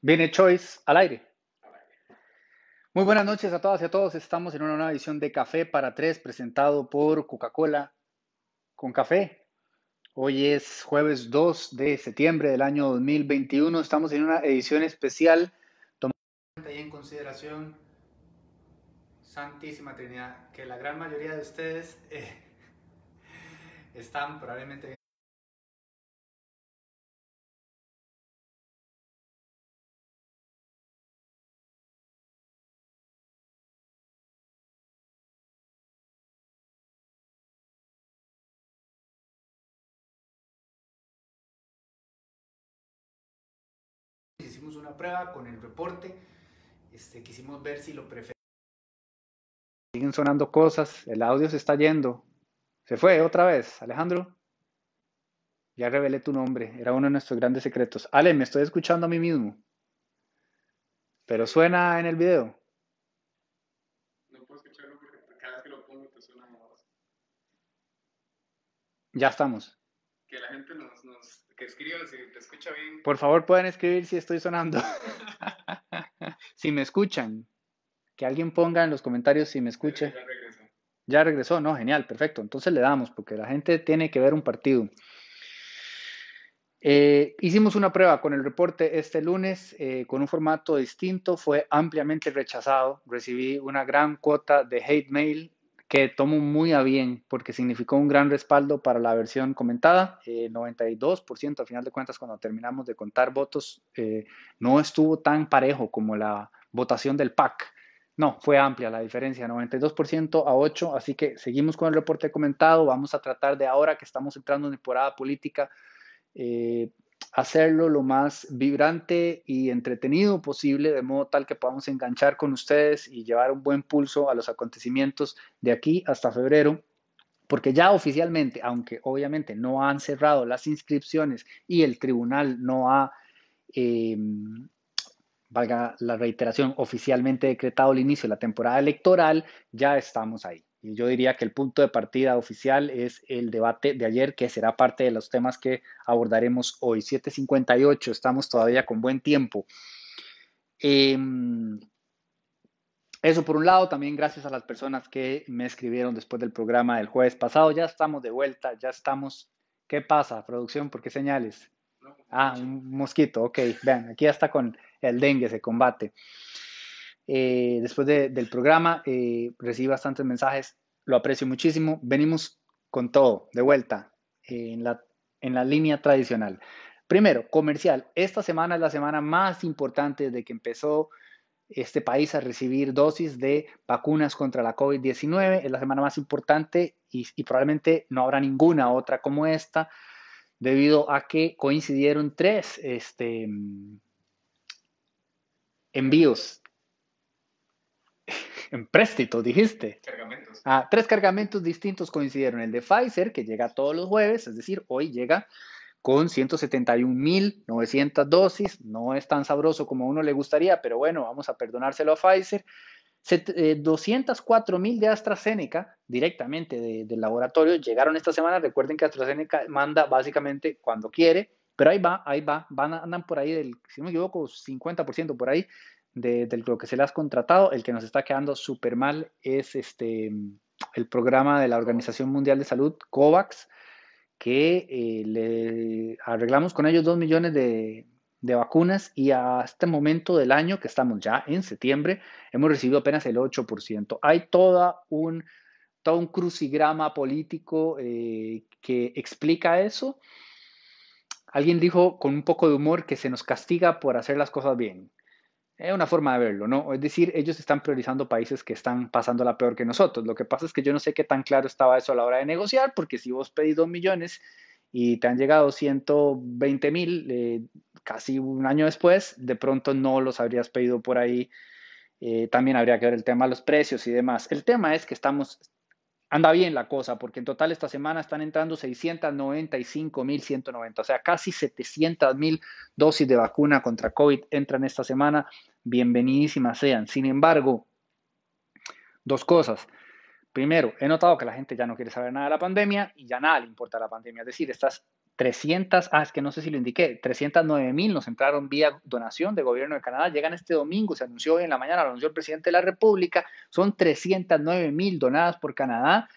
Viene Choice al aire. Muy buenas noches a todas y a todos. Estamos en una nueva edición de Café para Tres presentado por Coca-Cola con café. Hoy es jueves 2 de septiembre del año 2021. Estamos en una edición especial tomando en consideración Santísima Trinidad, que la gran mayoría de ustedes eh, están probablemente hicimos una prueba con el reporte, este, quisimos ver si lo preferimos. Siguen sonando cosas, el audio se está yendo. Se fue otra vez, Alejandro. Ya revelé tu nombre, era uno de nuestros grandes secretos. Ale, me estoy escuchando a mí mismo. Pero suena en el video. No puedo escucharlo porque cada vez que lo pongo te suena voz. Ya estamos. Que la gente nos que escriba si te escucha bien. Por favor, pueden escribir si estoy sonando. si me escuchan. Que alguien ponga en los comentarios si me escucha. Ya regresó. Ya regresó, no, genial, perfecto. Entonces le damos, porque la gente tiene que ver un partido. Eh, hicimos una prueba con el reporte este lunes eh, con un formato distinto, fue ampliamente rechazado. Recibí una gran cuota de hate mail que tomo muy a bien porque significó un gran respaldo para la versión comentada. Eh, 92% al final de cuentas cuando terminamos de contar votos eh, no estuvo tan parejo como la votación del PAC. No, fue amplia la diferencia, 92% a 8, así que seguimos con el reporte comentado, vamos a tratar de ahora que estamos entrando en temporada política, eh, hacerlo lo más vibrante y entretenido posible, de modo tal que podamos enganchar con ustedes y llevar un buen pulso a los acontecimientos de aquí hasta febrero. Porque ya oficialmente, aunque obviamente no han cerrado las inscripciones y el tribunal no ha, eh, valga la reiteración, oficialmente decretado el inicio de la temporada electoral, ya estamos ahí. Y yo diría que el punto de partida oficial es el debate de ayer, que será parte de los temas que abordaremos hoy. 7.58, estamos todavía con buen tiempo. Eh, eso por un lado, también gracias a las personas que me escribieron después del programa del jueves pasado. Ya estamos de vuelta, ya estamos. ¿Qué pasa, producción? ¿Por qué señales? Ah, un mosquito, ok. Vean, aquí ya está con el dengue, se combate. Eh, después de- del programa eh, recibí bastantes mensajes, lo aprecio muchísimo. Venimos con todo, de vuelta, en la, en la línea tradicional. Primero, comercial. Esta semana es la semana más importante desde que empezó este país a recibir dosis de vacunas contra la COVID-19. Es la semana más importante y, probablemente no habrá ninguna otra como esta, debido a que coincidieron tres este, envíos en préstito, dijiste. Cargamentos. Ah, tres cargamentos distintos coincidieron. El de Pfizer, que llega todos los jueves, es decir, hoy llega con 171.900 dosis. No es tan sabroso como a uno le gustaría, pero bueno, vamos a perdonárselo a Pfizer. Set- eh, 204.000 de AstraZeneca directamente de- del laboratorio llegaron esta semana. Recuerden que AstraZeneca manda básicamente cuando quiere, pero ahí va, ahí va. Van, andan por ahí del, si no me equivoco, 50% por ahí de, lo que se le has contratado. El que nos está quedando súper mal es este, el programa de la Organización Mundial de Salud, COVAX, que eh, le arreglamos con ellos 2 millones de, de vacunas y a este momento del año, que estamos ya en septiembre, hemos recibido apenas el 8%. Hay toda un, todo un crucigrama político eh, que explica eso. Alguien dijo con un poco de humor que se nos castiga por hacer las cosas bien. Es una forma de verlo, ¿no? Es decir, ellos están priorizando países que están pasándola peor que nosotros. Lo que pasa es que yo no sé qué tan claro estaba eso a la hora de negociar, porque si vos pedís 2 millones y te han llegado 120 mil eh, casi un año después, de pronto no los habrías pedido por ahí. Eh, también habría que ver el tema de los precios y demás. El tema es que estamos, anda bien la cosa, porque en total esta semana están entrando 695.190, o sea, casi 700.000 dosis de vacuna contra COVID entran esta semana. Bienvenidísimas sean. Sin embargo, dos cosas. Primero, he notado que la gente ya no quiere saber nada de la pandemia y ya nada le importa la pandemia. Es decir, estás 300, ah, es que no sé si lo indiqué, 309 mil nos entraron vía donación de gobierno de Canadá, llegan este domingo, se anunció hoy en la mañana, lo anunció el presidente de la República, son 309 mil donadas por Canadá,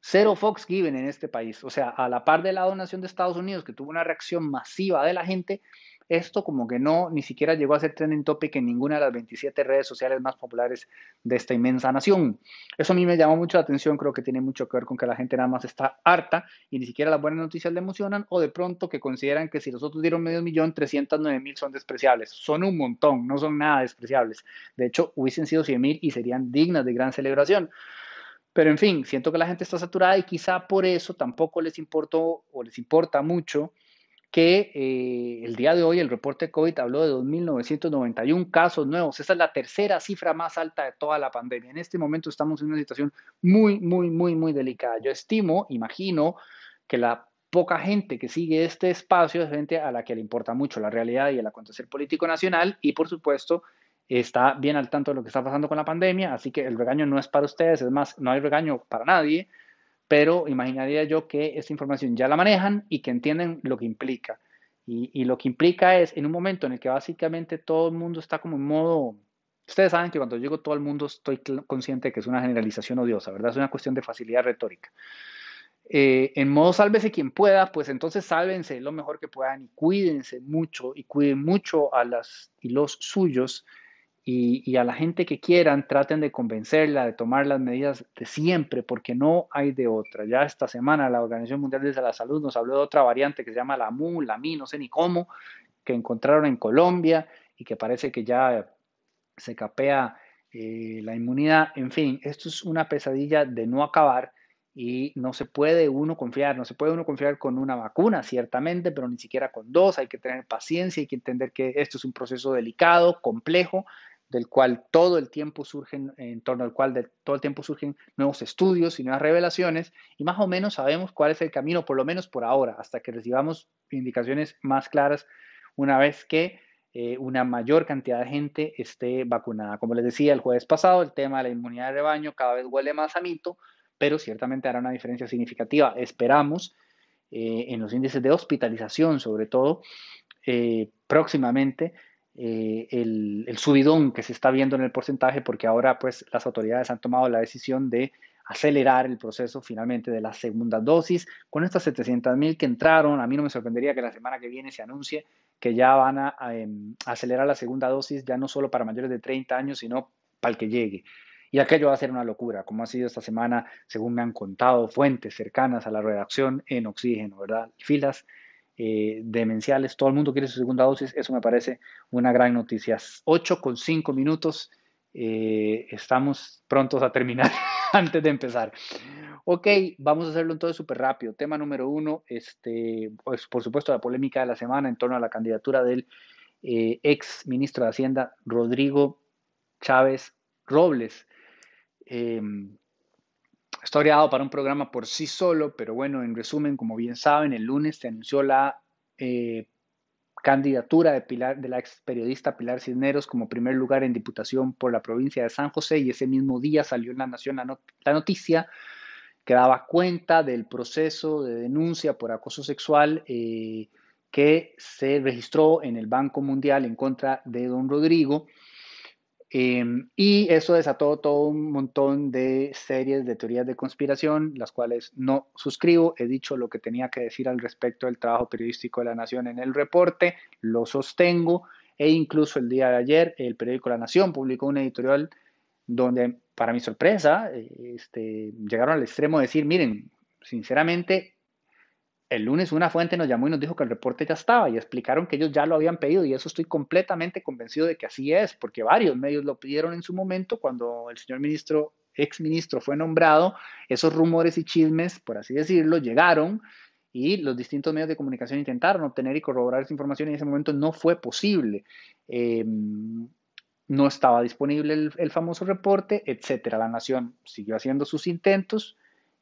cero Fox Given en este país, o sea, a la par de la donación de Estados Unidos, que tuvo una reacción masiva de la gente, esto como que no, ni siquiera llegó a ser trending topic en ninguna de las 27 redes sociales más populares de esta inmensa nación. Eso a mí me llamó mucho la atención, creo que tiene mucho que ver con que la gente nada más está harta y ni siquiera las buenas noticias le emocionan o de pronto que consideran que si los otros dieron medio millón, 309 mil son despreciables. Son un montón, no son nada despreciables. De hecho, hubiesen sido 100 mil y serían dignas de gran celebración. Pero en fin, siento que la gente está saturada y quizá por eso tampoco les importó o les importa mucho que eh, el día de hoy el reporte COVID habló de 2.991 casos nuevos. Esa es la tercera cifra más alta de toda la pandemia. En este momento estamos en una situación muy, muy, muy, muy delicada. Yo estimo, imagino, que la poca gente que sigue este espacio es gente a la que le importa mucho la realidad y el acontecer político nacional y, por supuesto, está bien al tanto de lo que está pasando con la pandemia. Así que el regaño no es para ustedes, es más, no hay regaño para nadie pero imaginaría yo que esta información ya la manejan y que entienden lo que implica. Y, lo que implica es, en un momento en el que básicamente todo el mundo está como en modo, ustedes saben que cuando llego todo el mundo estoy consciente de que es una generalización odiosa, ¿verdad? Es una cuestión de facilidad retórica. Eh, en modo sálvese quien pueda, pues entonces sálvense lo mejor que puedan y cuídense mucho y cuiden mucho a las y los suyos y, a la gente que quieran, traten de convencerla de tomar las medidas de siempre, porque no hay de otra. Ya esta semana la Organización Mundial de la Salud nos habló de otra variante que se llama la MU, la MI, no sé ni cómo, que encontraron en Colombia y que parece que ya se capea eh, la inmunidad. En fin, esto es una pesadilla de no acabar y no se puede uno confiar, no se puede uno confiar con una vacuna, ciertamente, pero ni siquiera con dos, hay que tener paciencia, hay que entender que esto es un proceso delicado, complejo, del cual todo el tiempo surgen, en torno al cual de, todo el tiempo surgen nuevos estudios y nuevas revelaciones, y más o menos sabemos cuál es el camino, por lo menos por ahora, hasta que recibamos indicaciones más claras una vez que eh, una mayor cantidad de gente esté vacunada. Como les decía el jueves pasado, el tema de la inmunidad de rebaño cada vez huele más a mito, pero ciertamente hará una diferencia significativa. Esperamos eh, en los índices de hospitalización, sobre todo, eh, próximamente eh, el, subidón que se está viendo en el porcentaje porque ahora pues las autoridades han tomado la decisión de acelerar el proceso finalmente de la segunda dosis. Con estas 700 mil que entraron, a mí no me sorprendería que la semana que viene se anuncie que ya van a, em, acelerar la segunda dosis, ya no solo para mayores de 30 años, sino para el que llegue. Y aquello va a ser una locura, como ha sido esta semana, según me han contado fuentes cercanas a la redacción en oxígeno, ¿verdad? Filas eh, demenciales, todo el mundo quiere su segunda dosis, eso me parece una gran noticia. 8 con 5 minutos, eh, estamos prontos a terminar antes de empezar. Ok, vamos a hacerlo entonces súper rápido. Tema número uno, este, pues por supuesto la polémica de la semana en torno a la candidatura del eh, ex ministro de Hacienda, Rodrigo Chávez Robles. Está dado para un programa por sí solo, pero bueno, en resumen, como bien saben, el lunes se anunció la eh, candidatura de, Pilar, de la ex periodista Pilar Cisneros como primer lugar en diputación por la provincia de San José y ese mismo día salió en la Nación la, noticia que daba cuenta del proceso de denuncia por acoso sexual eh, que se registró en el Banco Mundial en contra de don Rodrigo Em, y eso desató todo un montón de series de teorías de conspiración, las cuales no suscribo. He dicho lo que tenía que decir al respecto del trabajo periodístico de la Nación en el reporte, lo sostengo, e incluso el día de ayer el periódico La Nación publicó un editorial donde, para mi sorpresa, este, llegaron al extremo de decir, miren, sinceramente, el lunes una fuente nos llamó y nos dijo que el reporte ya estaba y explicaron que ellos ya lo habían pedido y eso estoy completamente convencido de que así es, porque varios medios lo pidieron en su momento cuando el señor ministro, ex ministro fue nombrado, esos rumores y chismes, por así decirlo, llegaron y los distintos medios de comunicación intentaron obtener y corroborar esa información y en ese momento no fue posible. Em, no estaba disponible el, el famoso reporte, etcétera. La nación siguió haciendo sus intentos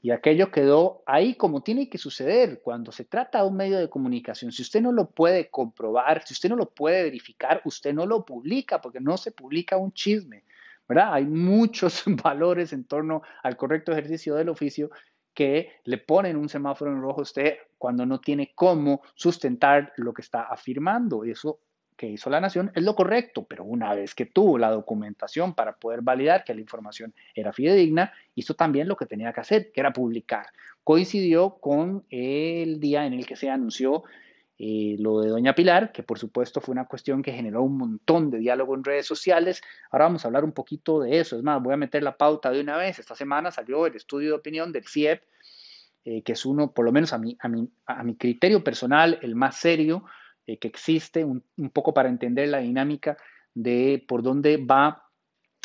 y aquello quedó ahí como tiene que suceder cuando se trata de un medio de comunicación. Si usted no lo puede comprobar, si usted no lo puede verificar, usted no lo publica porque no se publica un chisme. ¿verdad? Hay muchos valores en torno al correcto ejercicio del oficio que le ponen un semáforo en rojo a usted cuando no tiene cómo sustentar lo que está afirmando. Eso que hizo la nación es lo correcto, pero una vez que tuvo la documentación para poder validar que la información era fidedigna, hizo también lo que tenía que hacer, que era publicar. Coincidió con el día en el que se anunció eh, lo de Doña Pilar, que por supuesto fue una cuestión que generó un montón de diálogo en redes sociales. Ahora vamos a hablar un poquito de eso. Es más, voy a meter la pauta de una vez. Esta semana salió el estudio de opinión del CIEP, eh, que es uno, por lo menos a mi, a mi, a mi criterio personal, el más serio eh, que existe, un, poco para entender la dinámica de por dónde va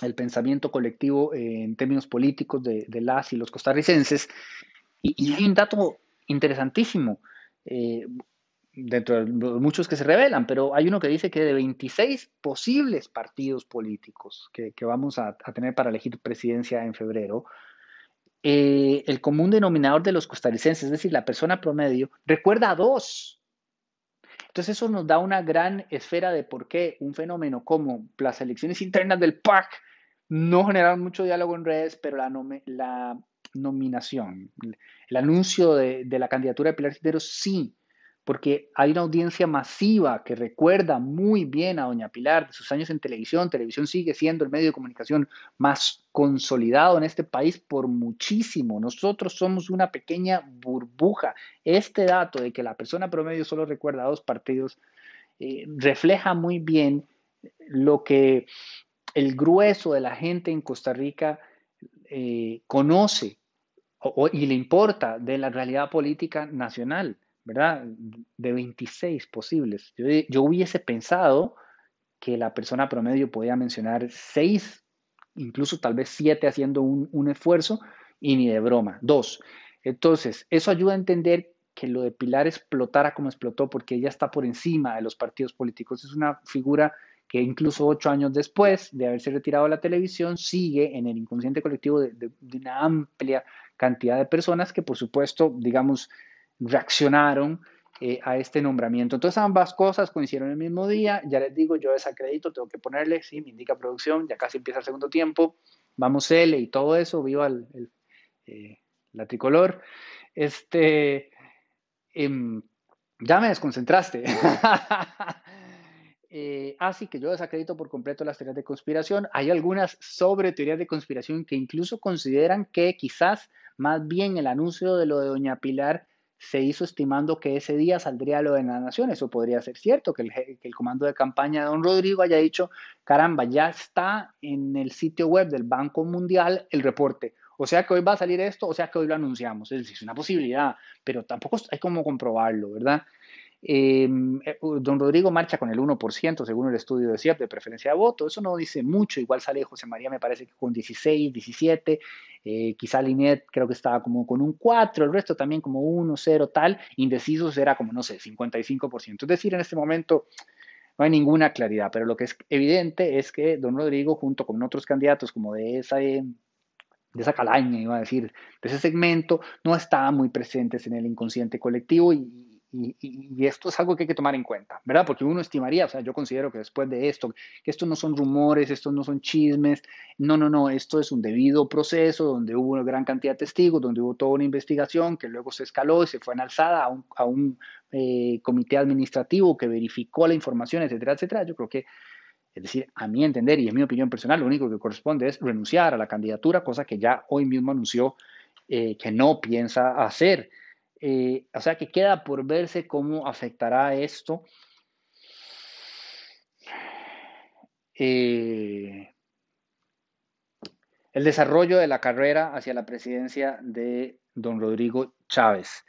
el pensamiento colectivo en términos políticos de, las y los costarricenses. Y, hay un dato interesantísimo, eh, dentro de muchos que se revelan, pero hay uno que dice que de 26 posibles partidos políticos que, vamos a, tener para elegir presidencia en febrero, eh, el común denominador de los costarricenses, es decir, la persona promedio, recuerda a dos. Entonces eso nos da una gran esfera de por qué un fenómeno como las elecciones internas del PAC no generaron mucho diálogo en redes, pero la, la nominación, el anuncio de, la candidatura de Pilar Cisneros sí porque hay una audiencia masiva que recuerda muy bien a Doña Pilar de sus años en televisión. Televisión sigue siendo el medio de comunicación más consolidado en este país por muchísimo. Nosotros somos una pequeña burbuja. Este dato de que la persona promedio solo recuerda a dos partidos eh, refleja muy bien lo que el grueso de la gente en Costa Rica eh, conoce y le importa de la realidad política nacional. ¿Verdad? De 26 posibles. Yo, hubiese pensado que la persona promedio podía mencionar 6, incluso tal vez 7 haciendo un, esfuerzo y ni de broma. Dos. Entonces, eso ayuda a entender que lo de Pilar explotara como explotó porque ella está por encima de los partidos políticos. Es una figura que incluso ocho años después de haberse retirado de la televisión sigue en el inconsciente colectivo de una amplia cantidad de personas que por supuesto, digamos, reaccionaron eh, a este nombramiento. Entonces ambas cosas coincidieron el mismo día. Ya les digo, yo desacredito, tengo que ponerle, sí, me indica producción, ya casi empieza el segundo tiempo, vamos L y todo eso, viva el, eh, la tricolor. Este, em, ya me desconcentraste. eh, así que yo desacredito por completo las teorías de conspiración. Hay algunas sobre teorías de conspiración que incluso consideran que quizás más bien el anuncio de lo de Doña Pilar se hizo estimando que ese día saldría lo de la nación. Eso podría ser cierto, que el, comando de campaña de don Rodrigo haya dicho, caramba, ya está en el sitio web del Banco Mundial el reporte. O sea que hoy va a salir esto, o sea que hoy lo anunciamos. Es decir, es una posibilidad, pero tampoco hay como comprobarlo, ¿verdad? Em, eh, don Rodrigo marcha con el 1%, según el estudio de CIEP, de preferencia de voto. Eso no dice mucho. Igual sale José María, me parece que con 16, 17. Eh, quizá Linet creo que estaba como con un 4, el resto también como 1, 0, tal. Indecisos era como, no sé, 55%. Es decir, en este momento no hay ninguna claridad, pero lo que es evidente es que don Rodrigo, junto con otros candidatos como de esa, eh, de esa calaña, iba a decir, de ese segmento, no estaban muy presentes en el inconsciente colectivo y, y, esto es algo que hay que tomar en cuenta, ¿verdad? Porque uno estimaría, o sea, yo considero que después de esto, que esto no son rumores, esto no son chismes, no, no, no, esto es un debido proceso donde hubo una gran cantidad de testigos, donde hubo toda una investigación que luego se escaló y se fue en alzada a un, a un eh, comité administrativo que verificó la información, etcétera, etcétera. Yo creo que, es decir, a mi entender y en mi opinión personal, lo único que corresponde es renunciar a la candidatura, cosa que ya hoy mismo anunció eh, que no piensa hacer. Eh, o sea que queda por verse cómo afectará esto. Eh, el desarrollo de la carrera hacia la presidencia de don Rodrigo Chávez.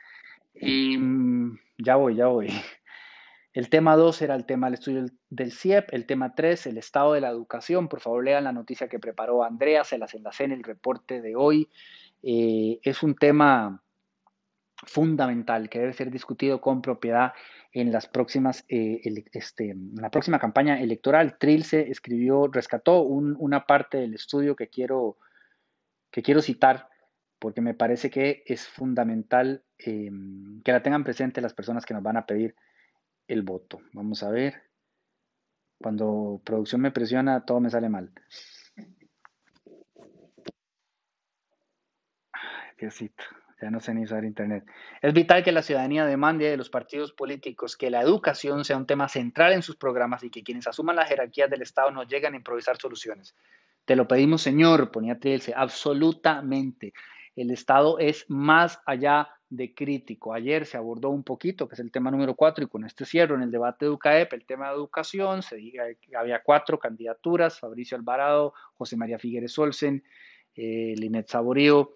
Mm, ya voy, ya voy. El tema 2 era el tema del estudio del CIEP. El tema 3, el estado de la educación. Por favor, lean la noticia que preparó Andrea, se las enlacé en el reporte de hoy. Eh, es un tema fundamental que debe ser discutido con propiedad en las próximas, eh, este, la próxima campaña electoral. Trilce escribió, rescató una parte del estudio que quiero, que quiero citar porque me parece que es fundamental eh, que la tengan presente las personas que nos van a pedir el voto. Vamos a ver. Cuando producción me presiona, todo me sale mal. Diosito Ya no sé ni usar Internet. Es vital que la ciudadanía demande de los partidos políticos que la educación sea un tema central en sus programas y que quienes asuman las jerarquías del Estado no lleguen a improvisar soluciones. Te lo pedimos, señor, ponía Trilce, absolutamente. El Estado es más allá de crítico. Ayer se abordó un poquito, que es el tema número cuatro, y con este cierro en el debate de UCAEP, el tema de educación, se que había cuatro candidaturas, Fabricio Alvarado, José María Figueres Olsen, eh, Linet Saborío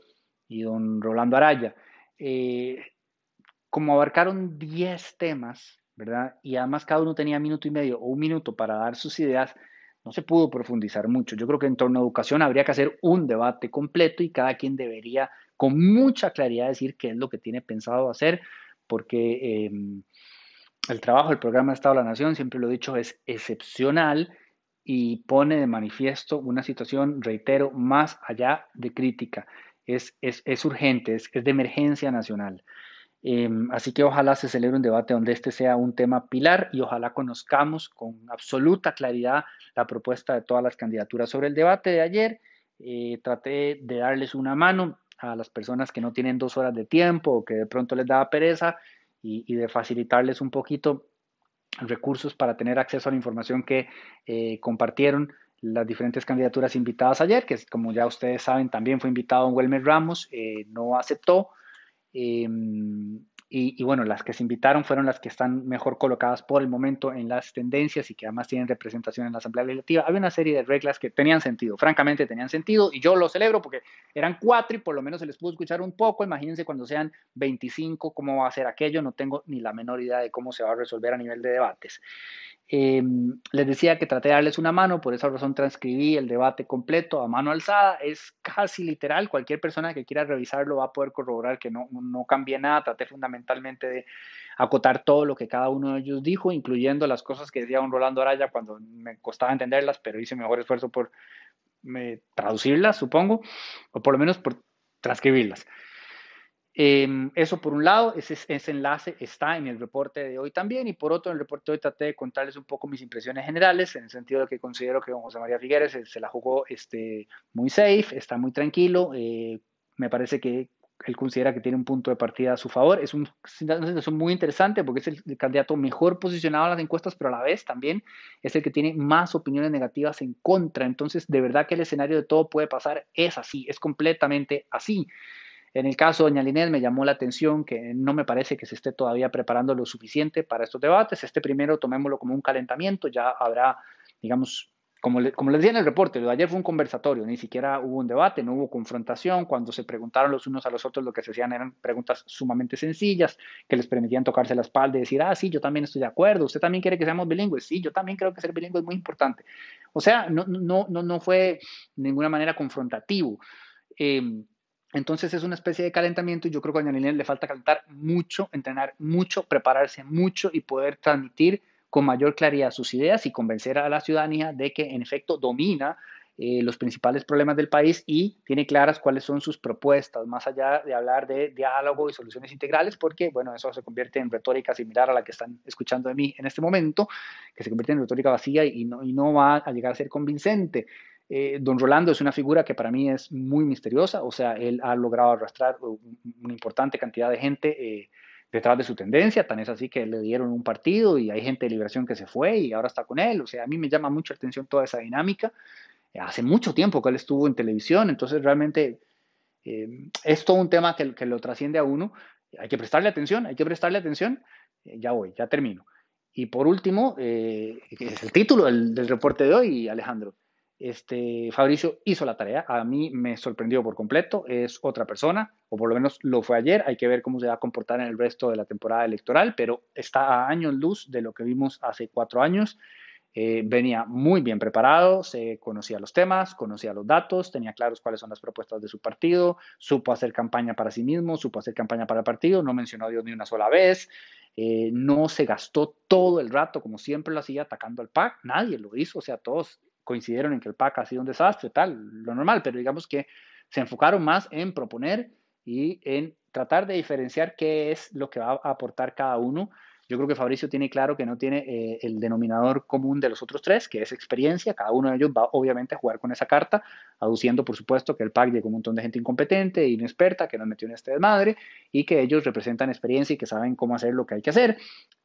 y don Rolando Araya. Eh, como abarcaron 10 temas, ¿verdad? Y además cada uno tenía minuto y medio o un minuto para dar sus ideas, no se pudo profundizar mucho. Yo creo que en torno a educación habría que hacer un debate completo y cada quien debería con mucha claridad decir qué es lo que tiene pensado hacer, porque em, el trabajo del programa Estado de la Nación, siempre lo he dicho, es excepcional y pone de manifiesto una situación, reitero, más allá de crítica. Es, es, urgente, es, de emergencia nacional. Em, así que ojalá se celebre un debate donde este sea un tema pilar y ojalá conozcamos con absoluta claridad la propuesta de todas las candidaturas. Sobre el debate de ayer, eh, traté de darles una mano a las personas que no tienen dos horas de tiempo o que de pronto les da pereza y, de facilitarles un poquito recursos para tener acceso a la información que eh, compartieron las diferentes candidaturas invitadas ayer, que como ya ustedes saben también fue invitado Welmer Ramos, eh, no aceptó. Em, y, bueno, las que se invitaron fueron las que están mejor colocadas por el momento en las tendencias y que además tienen representación en la Asamblea Legislativa. Había una serie de reglas que tenían sentido, francamente tenían sentido, y yo lo celebro porque eran cuatro y por lo menos se les pudo escuchar un poco. Imagínense cuando sean 25, cómo va a ser aquello. No tengo ni la menor idea de cómo se va a resolver a nivel de debates. Em, les decía que traté de darles una mano, por esa razón transcribí el debate completo a mano alzada. Es casi literal, cualquier persona que quiera revisarlo va a poder corroborar que no, no cambié nada. Traté fundamentalmente de acotar todo lo que cada uno de ellos dijo, incluyendo las cosas que decía don Rolando Araya cuando me costaba entenderlas, pero hice mejor esfuerzo por traducirlas, supongo, o por lo menos por transcribirlas. Em, eso por un lado, ese, enlace está en el reporte de hoy también y por otro, en el reporte de hoy traté de contarles un poco mis impresiones generales en el sentido de que considero que don José María Figueres se, la jugó este, muy safe, está muy tranquilo, eh, me parece que él considera que tiene un punto de partida a su favor. Es un, una situación muy interesante porque es el, candidato mejor posicionado en las encuestas, pero a la vez también es el que tiene más opiniones negativas en contra. Entonces, de verdad que el escenario de todo puede pasar es así, es completamente así. En el caso de doña Linet me llamó la atención que no me parece que se esté todavía preparando lo suficiente para estos debates. Este primero tomémoslo como un calentamiento, ya habrá, digamos, como, como les decía en el reporte, lo ayer fue un conversatorio, ni siquiera hubo un debate, no hubo confrontación. Cuando se preguntaron los unos a los otros, lo que se hacían eran preguntas sumamente sencillas que les permitían tocarse la espalda y decir, ah, sí, yo también estoy de acuerdo, usted también quiere que seamos bilingües, sí, yo también creo que ser bilingüe es muy importante. O sea, no, no, no, no fue de ninguna manera confrontativo. Eh, entonces es una especie de calentamiento y yo creo que a Doña le falta calentar mucho, entrenar mucho, prepararse mucho y poder transmitir con mayor claridad sus ideas y convencer a la ciudadanía de que en efecto domina eh, los principales problemas del país y tiene claras cuáles son sus propuestas, más allá de hablar de diálogo y soluciones integrales, porque, bueno, eso se convierte en retórica similar a la que están escuchando de mí en este momento, que se convierte en retórica vacía y no, y no va a llegar a ser convincente. Eh, don Rolando es una figura que para mí es muy misteriosa, o sea, él ha logrado arrastrar una importante cantidad de gente eh, detrás de su tendencia, tan es así que le dieron un partido y hay gente de liberación que se fue y ahora está con él, o sea, a mí me llama mucho la atención toda esa dinámica. hace mucho tiempo que él estuvo en televisión, entonces realmente eh, es todo un tema que, lo trasciende a uno. Hay que prestarle atención, hay que prestarle atención. ya voy, ya termino. Y por último, es el título del reporte de hoy, Alejandro este, Fabricio hizo la tarea, a mí me sorprendió por completo, es otra persona, o por lo menos lo fue ayer, hay que ver cómo se va a comportar en el resto de la temporada electoral, pero está a años luz de lo que vimos hace cuatro años. Eh, venía muy bien preparado, se conocía los temas, conocía los datos, tenía claros cuáles son las propuestas de su partido, supo hacer campaña para sí mismo, supo hacer campaña para el partido, no mencionó a Dios ni una sola vez, eh, no se gastó todo el rato como siempre lo hacía atacando al PAC, nadie lo hizo, o sea, todos coincidieron en que el PAC ha sido un desastre, tal, lo normal, pero digamos que se enfocaron más en proponer y en tratar de diferenciar qué es lo que va a aportar cada uno Yo creo que Fabricio tiene claro que no tiene eh, el denominador común de los otros tres, que es experiencia. Cada uno de ellos va obviamente a jugar con esa carta, aduciendo por supuesto que el pack llegó un montón de gente incompetente inexperta que nos metió en este desmadre y que ellos representan experiencia y que saben cómo hacer lo que hay que hacer.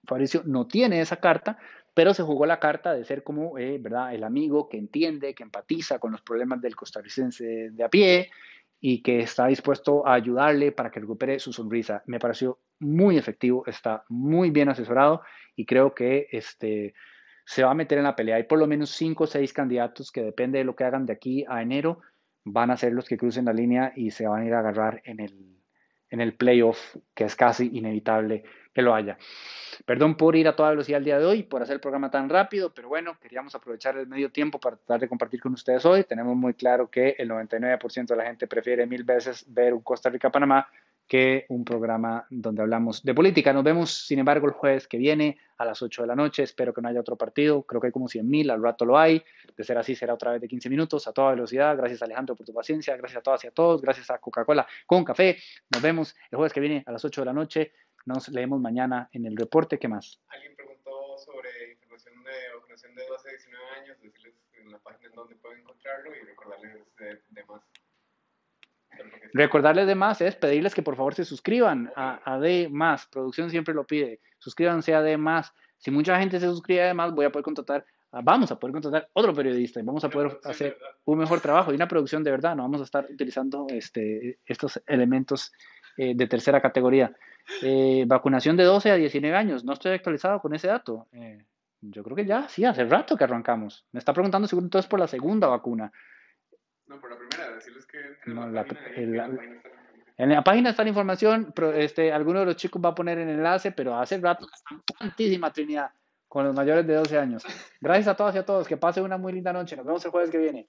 Fabricio no tiene esa carta, pero se jugó la carta de ser como eh, ¿verdad? el amigo que entiende, que empatiza con los problemas del costarricense de a pie y que está dispuesto a ayudarle para que recupere su sonrisa. Me pareció muy efectivo, está muy bien asesorado y creo que este, se va a meter en la pelea. Hay por lo menos cinco o seis candidatos que depende de lo que hagan de aquí a enero, van a ser los que crucen la línea y se van a ir a agarrar en el, en el playoff, que es casi inevitable que lo haya. Perdón por ir a toda velocidad el día de hoy, por hacer el programa tan rápido, pero bueno, queríamos aprovechar el medio tiempo para tratar de compartir con ustedes hoy. Tenemos muy claro que el 99% de la gente prefiere mil veces ver un Costa Rica-Panamá que un programa donde hablamos de política. Nos vemos, sin embargo, el jueves que viene a las 8 de la noche. Espero que no haya otro partido. Creo que hay como 100 mil, al rato lo hay. De ser así, será otra vez de 15 minutos a toda velocidad. Gracias, Alejandro, por tu paciencia. Gracias a todas y a todos. Gracias a Coca-Cola con café. Nos vemos el jueves que viene a las 8 de la noche. Nos leemos mañana en el reporte. ¿Qué más? Alguien preguntó sobre información de vacunación de 12 a 19 años, decirles en la página en donde pueden encontrarlo y recordarles de, de más. Recordarles de más es pedirles que por favor se suscriban a, a D más. Producción siempre lo pide. Suscríbanse a D más. Si mucha gente se suscribe a D más, voy a poder contratar, vamos a poder contratar otro periodista y vamos a poder hacer un mejor trabajo y una producción de verdad. No vamos a estar utilizando este, estos elementos eh, de tercera categoría. Eh, vacunación de 12 a 19 años. No estoy actualizado con ese dato. Eh, yo creo que ya, sí, hace rato que arrancamos. Me está preguntando si entonces por la segunda vacuna. No, por la primera, decirles que en, No, la, página, el- la la- página está la información. En la página está la información, pero este, alguno de los chicos va a poner el enlace, pero hace rato tantísima Trinidad con los mayores de 12 años. Gracias a todas y a todos, que pasen una muy linda noche. Nos vemos el jueves que viene.